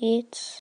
beats